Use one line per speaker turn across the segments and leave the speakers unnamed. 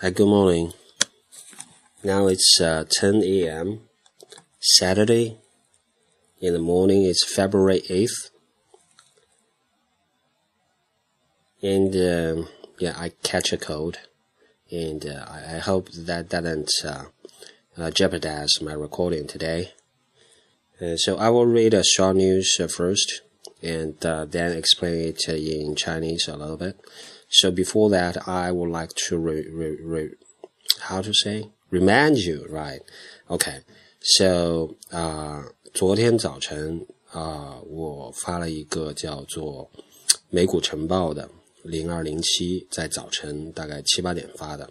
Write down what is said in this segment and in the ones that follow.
Hi, good morning. Now it's uh, 10 a.m. Saturday. In the morning, it's February 8th. And um, yeah, I catch a cold. And uh, I, hope that doesn't uh, uh, jeopardize my recording today. Uh, so I will read a short news uh, first and then explain it in Chinese a little bit. So before that, I would like to re, re, re, how to say remind you, right? Okay. So 啊、昨天早晨啊、我发了一个叫做美股晨报的零二零七，在早晨大概七八点发的，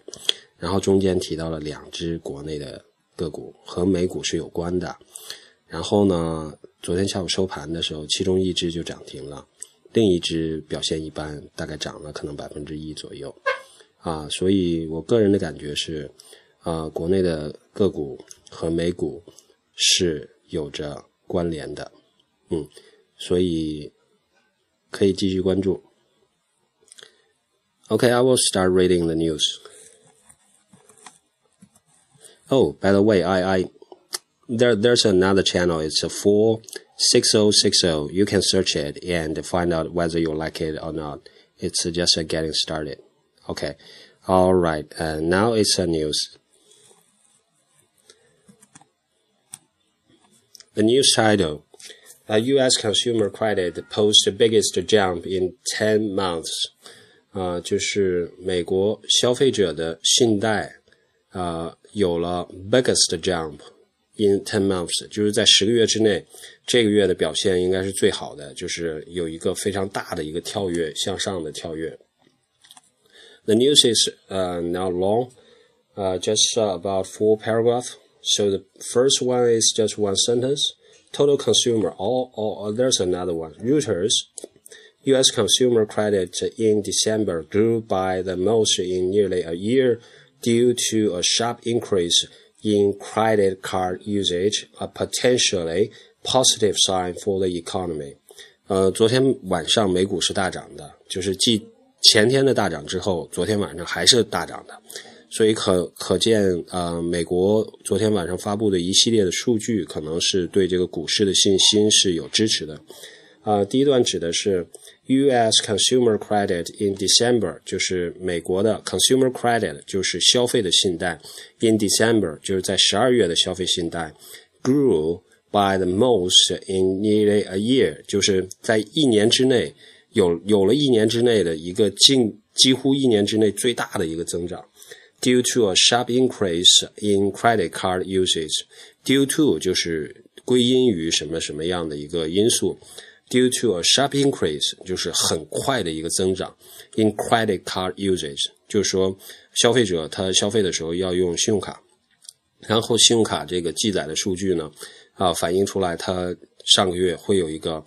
然后中间提到了两只国内的个股和美股是有关的，然后呢，昨天下午收盘的时候，其中一只就涨停了。另一只表现一般，大概涨了可能百分之一左右，啊，所以我个人的感觉是，啊，国内的个股和美股是有着关联的，嗯，所以可以继续关注。Okay, I will start reading the news. Oh, by the way, I, I, there, there's another channel. It's a four. 6060. You can search it and find out whether you like it or not. It's just getting started. Okay. All right. Uh, now it's a news. The news title. Uh, U.S. consumer credit posts the biggest jump in 10 months. 啊、呃，就是美国消费者的信贷啊、呃、有了 biggest jump in ten months，就是在十个月之内，这个月的表现应该是最好的，就是有一个非常大的一个跳跃向上的跳跃。The news is uh, not long, uh, just uh, about four paragraphs. So the first one is just one sentence. Total consumer. All, all, there's another one. Reuters. U.S. consumer credit in December grew by the most in nearly a year due to a sharp increase in credit card usage, a potentially positive sign for the economy. 呃，昨天晚上美股是大涨的，就是继前天的大涨之后，昨天晚上还是大涨的，所以可可见，呃，美国昨天晚上发布的一系列的数据，可能是对这个股市的信心是有支持的。呃，第一段指的是 U.S. consumer credit in December，就是美国的 consumer credit，就是消费的信贷。In December，就是在十二月的消费信贷，grew by the most in nearly a year，就是在一年之内有有了一年之内的一个近几乎一年之内最大的一个增长。Due to a sharp increase in credit card usage，due to 就是归因于什么什么样的一个因素。Due to a sharp increase，就是很快的一个增长。In credit card usage，就是说消费者他消费的时候要用信用卡，然后信用卡这个记载的数据呢，啊反映出来它上个月会有一个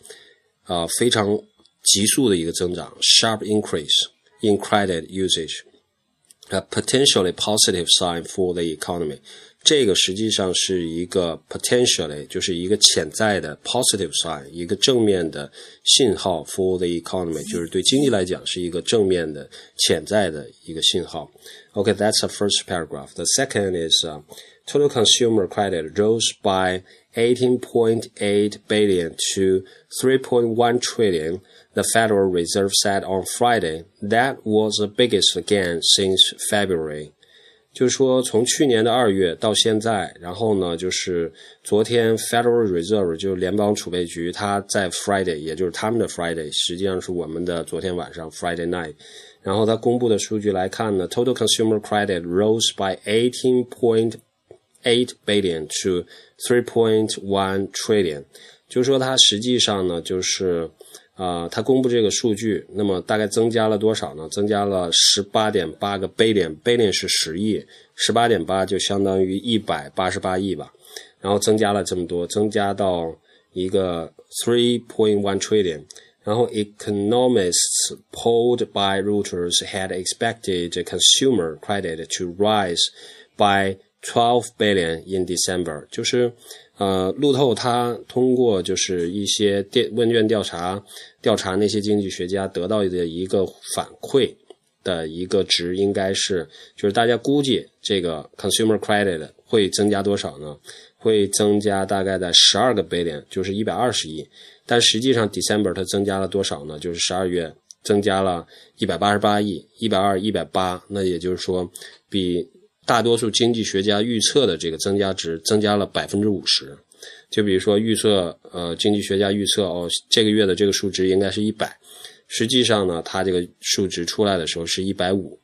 啊非常急速的一个增长，sharp increase in credit usage，a potentially positive sign for the economy。这个实际上是一个 potentially，就是一个潜在的 positive sign，一个正面的信号 for the economy，就是对经济来讲是一个正面的潜在的一个信号。Okay, that's the first paragraph. The second is、uh, total consumer credit rose by 18.8 billion to 3.1 trillion. The Federal Reserve said on Friday that was the biggest gain since February. 就是说，从去年的二月到现在，然后呢，就是昨天 Federal Reserve 就是联邦储备局，它在 Friday，也就是他们的 Friday，实际上是我们的昨天晚上 Friday night。然后它公布的数据来看呢，Total consumer credit rose by 18.8 billion to 3.1 trillion。就是说，它实际上呢，就是啊、它公布这个数据，那么大概增加了多少呢？增加了十八点八个 billion，billion 是十亿，十八点八就相当于一百八十八亿吧。然后增加了这么多，增加到一个 three point one trillion。然后 economists polled by Reuters had expected consumer credit to rise by twelve billion in December，就是呃，路透它通过就是一些电问卷调查，调查那些经济学家得到的一个反馈，的一个值应该是，就是大家估计这个 consumer credit 会增加多少呢？会增加大概在十二个 billion，就是一百二十亿。但实际上 December 它增加了多少呢？就是十二月增加了一百八十八亿，一百二一百八，那也就是说比大多数经济学家预测的这个增加值增加了百分之五十。就比如说预测，呃，经济学家预测哦，这个月的这个数值应该是一百。实际上呢，它这个数值出来的时候是一百五，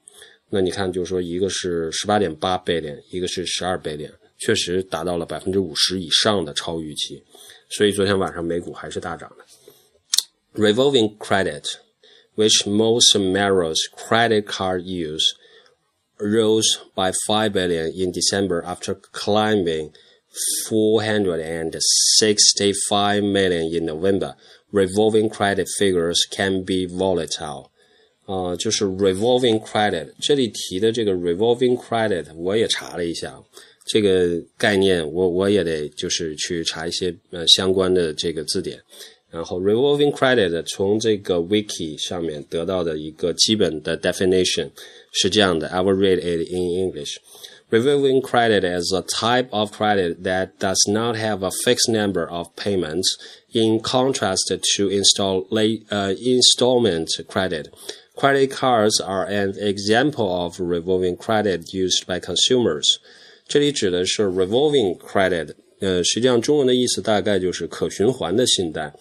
那你看，就是说一个是十八点八倍点，一个是十二倍点，确实达到了百分之五十以上的超预期，所以昨天晚上美股还是大涨的。Revolving credit, which most Merrill's credit card use, rose by five billion in December after climbing 465 million in November. revolving credit figures can be volatile，啊、呃，就是 revolving credit 这里提的这个 revolving credit，我也查了一下，这个概念我我也得就是去查一些呃相关的这个字典， 然后 revolving credit 从这个 wiki 上面得到的一个基本的 definition 是这样的，I will read it in English。Revolving credit is a type of credit that does not have a fixed number of payments in contrast to install, uh, installment credit. Credit cards are an example of revolving credit used by consumers. 这里指的是 revolving credit， 呃，实际上中文的意思大概就是可循环的信贷。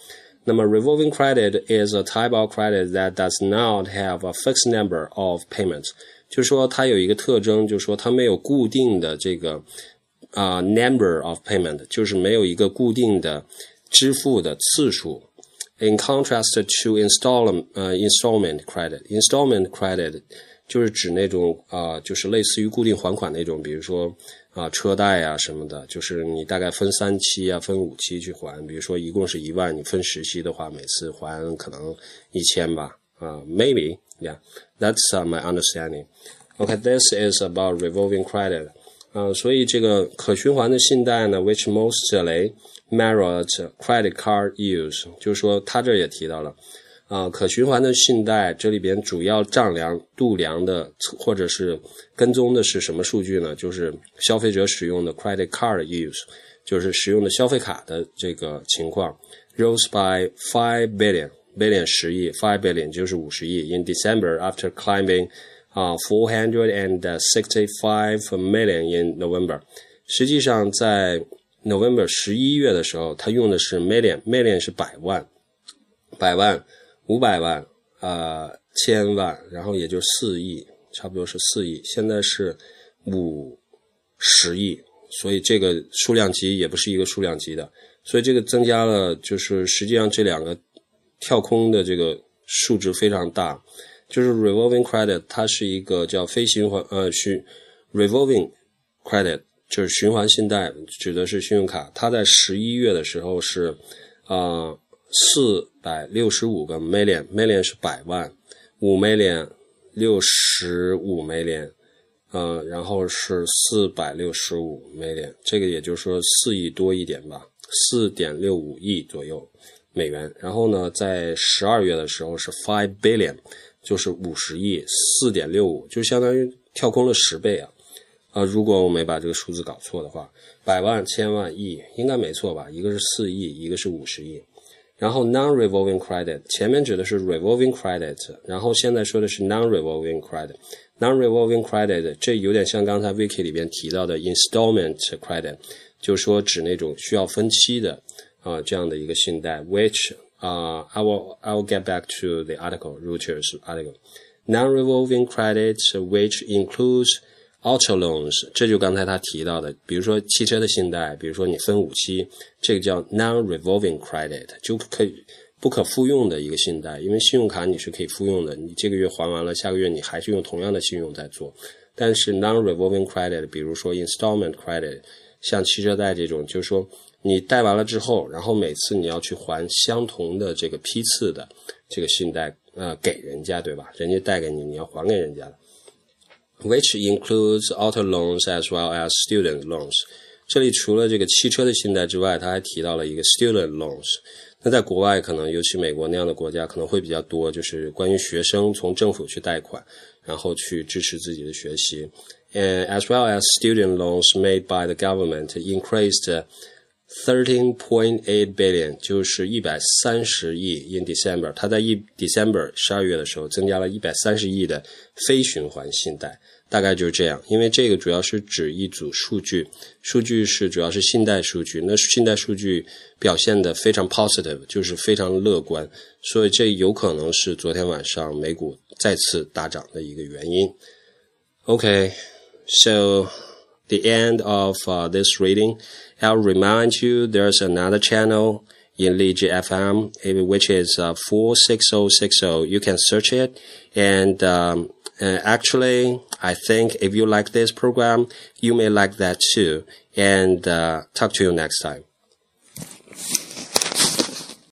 那么 revolving credit is a type of credit that does not have a fixed number of payments，就是说它有一个特征，就是说它没有固定的这个啊、number of payment，就是没有一个固定的支付的次数。In contrast to installment 呃 installment credit，installment credit 就是指那种啊、就是类似于固定还款那种，比如说啊、车贷啊什么的，就是你大概分三期啊，分五期去还。比如说一共是一万，你分十期的话，每次还可能一千吧。啊、，maybe yeah，that's、uh, my understanding. Okay, this is about revolving credit. 啊、所以这个可循环的信贷呢，which mostly Marriott credit card use，就是说他这也提到了，啊，可循环的信贷这里边主要丈量度量的或者是跟踪的是什么数据呢？就是消费者使用的 credit card use，就是使用的消费卡的这个情况，rose by five billion billion 十亿，five billion 就是五十亿。In December, after climbing 啊 four hundred and sixty five million in November，实际上在 November 十一月的时候，它用的是 million，million 是百万，百万、五百万、呃千万，然后也就四亿，差不多是四亿。现在是五十亿，所以这个数量级也不是一个数量级的，所以这个增加了，就是实际上这两个跳空的这个数值非常大。就是 revolving credit，它是一个叫非循环呃循 revolving credit。就是循环信贷，指的是信用卡。它在十一月的时候是，呃，四百六十五个 million，million 是百万，五 million 六十五 million，呃，然后是四百六十五 million，这个也就是说四亿多一点吧，四点六五亿左右美元。然后呢，在十二月的时候是 five billion，就是五十亿，四点六五，就相当于跳空了十倍啊。啊，如果我没把这个数字搞错的话，百万、千万、亿应该没错吧？一个是四亿，一个是五十亿。然后 non-revolving credit 前面指的是 revolving credit，然后现在说的是 non-revolving credit。non-revolving credit 这有点像刚才 Vicky 里边提到的 installment credit，就是说指那种需要分期的啊、呃、这样的一个信贷。Which 啊、uh, I will I will get back to the article Reuters article. Non-revolving credit which includes Auto loans，这就刚才他提到的，比如说汽车的信贷，比如说你分五期，这个叫 non-revolving credit，就可以不可复用的一个信贷，因为信用卡你是可以复用的，你这个月还完了，下个月你还是用同样的信用在做。但是 non-revolving credit，比如说 installment credit，像汽车贷这种，就是说你贷完了之后，然后每次你要去还相同的这个批次的这个信贷，呃，给人家，对吧？人家贷给你，你要还给人家。which includes auto loans as well as student loans。这里除了这个汽车的信贷之外，他还提到了一个 student loans。那在国外可能，尤其美国那样的国家可能会比较多，就是关于学生从政府去贷款， 然后去支持自己的学习。And as well as student loans made by the government increased Thirteen point eight billion，就是一百三十亿。In December，它在一 December 十二月的时候增加了一百三十亿的非循环信贷。大概就是这样，因为这个主要是指一组数据，数据是主要是信贷数据，那信贷数据表现的非常 positive，就是非常乐观，所以这有可能是昨天晚上美股再次大涨的一个原因。Okay, so the end of uh, this reading, I'll remind you there's another channel in Liji FM, which is uh, 46060. You can search it and um, uh, actually, I think if you like this program, you may like that too. And uh, talk to you next time.